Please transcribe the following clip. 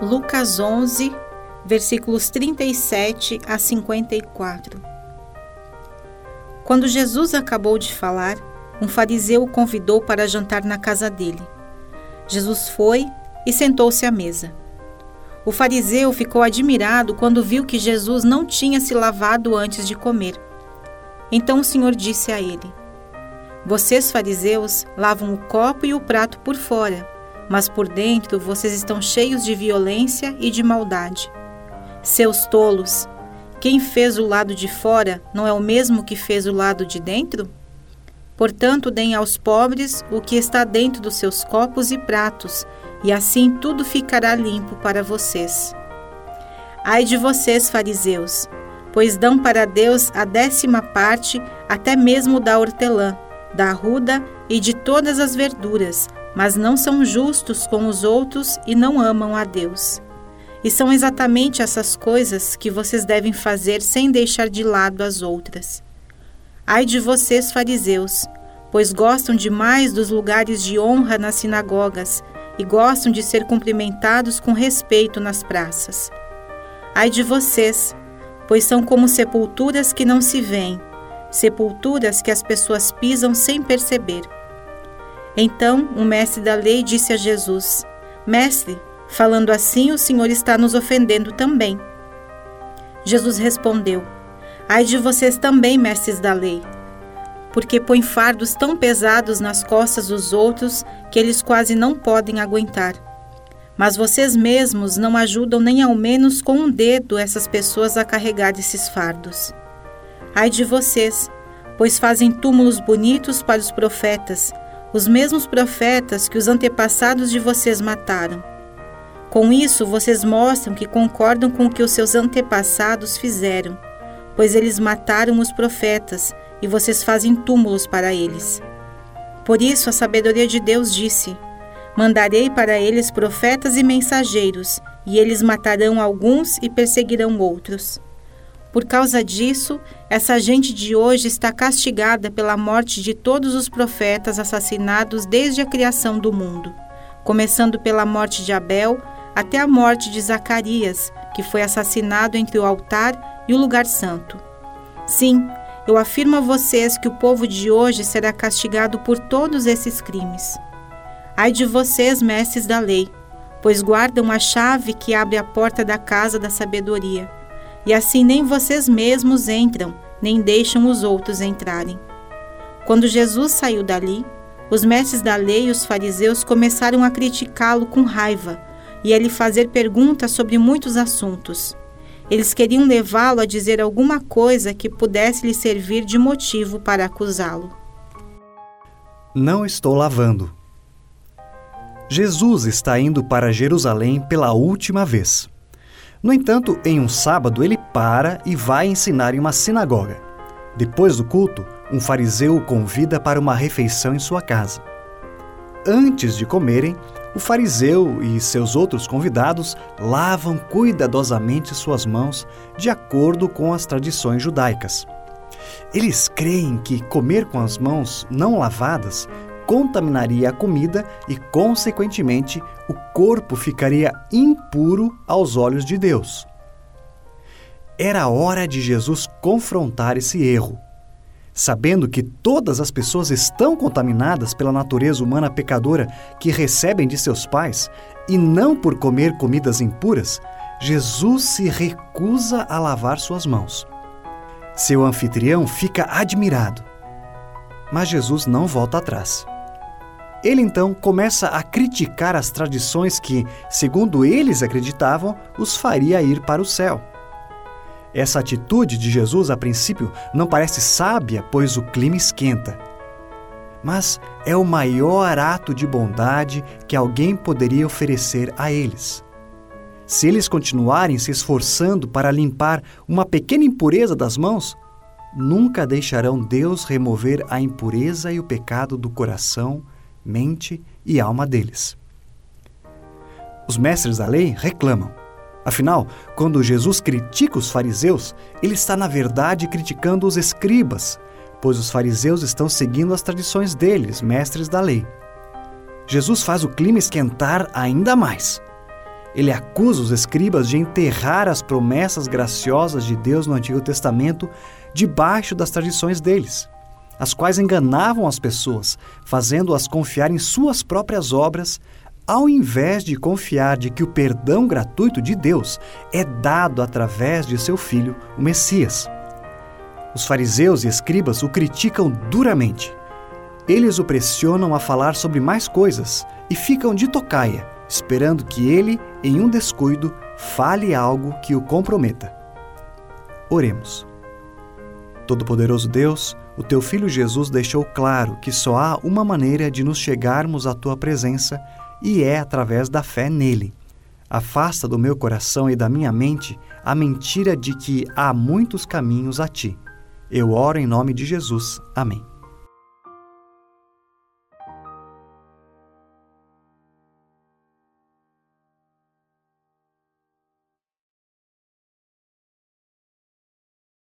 Lucas 11, versículos 37 a 54. Quando Jesus acabou de falar, um fariseu o convidou para jantar na casa dele. Jesus foi e sentou-se à mesa. O fariseu ficou admirado quando viu que Jesus não tinha se lavado antes de comer. Então o Senhor disse a ele: Vocês, fariseus, lavam o copo e o prato por fora, mas por dentro vocês estão cheios de violência e de maldade. Seus tolos! Quem fez o lado de fora não é o mesmo que fez o lado de dentro? Portanto, deem aos pobres o que está dentro dos seus copos e pratos, e assim tudo ficará limpo para vocês. Ai de vocês, fariseus, pois dão para Deus a décima parte, até mesmo da hortelã, da arruda e de todas as verduras, mas não são justos com os outros e não amam a Deus. E são exatamente essas coisas que vocês devem fazer sem deixar de lado as outras. Ai de vocês, fariseus, pois gostam demais dos lugares de honra nas sinagogas e gostam de ser cumprimentados com respeito nas praças. Ai de vocês, pois são como sepulturas que não se veem, sepulturas que as pessoas pisam sem perceber. Então o mestre da lei disse a Jesus: Mestre, Falando assim, o Senhor está nos ofendendo também. Jesus respondeu: Ai de vocês também, mestres da lei, porque põem fardos tão pesados nas costas dos outros que eles quase não podem aguentar. Mas vocês mesmos não ajudam nem ao menos com um dedo essas pessoas a carregar esses fardos. Ai de vocês, pois fazem túmulos bonitos para os profetas, os mesmos profetas que os antepassados de vocês mataram. Com isso, vocês mostram que concordam com o que os seus antepassados fizeram, pois eles mataram os profetas e vocês fazem túmulos para eles. Por isso, a sabedoria de Deus disse: Mandarei para eles profetas e mensageiros, e eles matarão alguns e perseguirão outros. Por causa disso, essa gente de hoje está castigada pela morte de todos os profetas assassinados desde a criação do mundo, começando pela morte de Abel até a morte de Zacarias, que foi assassinado entre o altar e o lugar santo. Sim, eu afirmo a vocês que o povo de hoje será castigado por todos esses crimes. Ai de vocês, mestres da lei, pois guardam a chave que abre a porta da casa da sabedoria, e assim nem vocês mesmos entram, nem deixam os outros entrarem. Quando Jesus saiu dali, os mestres da lei e os fariseus começaram a criticá-lo com raiva e a lhe fazer perguntas sobre muitos assuntos. Eles queriam levá-lo a dizer alguma coisa que pudesse lhe servir de motivo para acusá-lo. Não estou lavando. Jesus está indo para Jerusalém pela última vez. No entanto, em um sábado, ele para e vai ensinar em uma sinagoga. Depois do culto, um fariseu o convida para uma refeição em sua casa. Antes de comerem, o fariseu e seus outros convidados lavam cuidadosamente suas mãos de acordo com as tradições judaicas. Eles creem que comer com as mãos não lavadas contaminaria a comida e, consequentemente, o corpo ficaria impuro aos olhos de Deus. Era hora de Jesus confrontar esse erro sabendo que todas as pessoas estão contaminadas pela natureza humana pecadora que recebem de seus pais e não por comer comidas impuras, Jesus se recusa a lavar suas mãos. Seu anfitrião fica admirado. Mas Jesus não volta atrás. Ele então começa a criticar as tradições que, segundo eles acreditavam, os faria ir para o céu. Essa atitude de Jesus, a princípio, não parece sábia, pois o clima esquenta. Mas é o maior ato de bondade que alguém poderia oferecer a eles. Se eles continuarem se esforçando para limpar uma pequena impureza das mãos, nunca deixarão Deus remover a impureza e o pecado do coração, mente e alma deles. Os mestres da lei reclamam. Afinal, quando Jesus critica os fariseus, ele está, na verdade, criticando os escribas, pois os fariseus estão seguindo as tradições deles, mestres da lei. Jesus faz o clima esquentar ainda mais. Ele acusa os escribas de enterrar as promessas graciosas de Deus no Antigo Testamento debaixo das tradições deles, as quais enganavam as pessoas, fazendo-as confiar em suas próprias obras, ao invés de confiar de que o perdão gratuito de Deus é dado através de seu filho, o Messias. Os fariseus e escribas o criticam duramente. Eles o pressionam a falar sobre mais coisas e ficam de tocaia, esperando que ele, em um descuido, fale algo que o comprometa. Oremos. Todo-Poderoso Deus, o teu Filho Jesus deixou claro que só há uma maneira de nos chegarmos à tua presença e é através da fé nele. Afasta do meu coração e da minha mente a mentira de que há muitos caminhos a ti. Eu oro em nome de Jesus. Amém.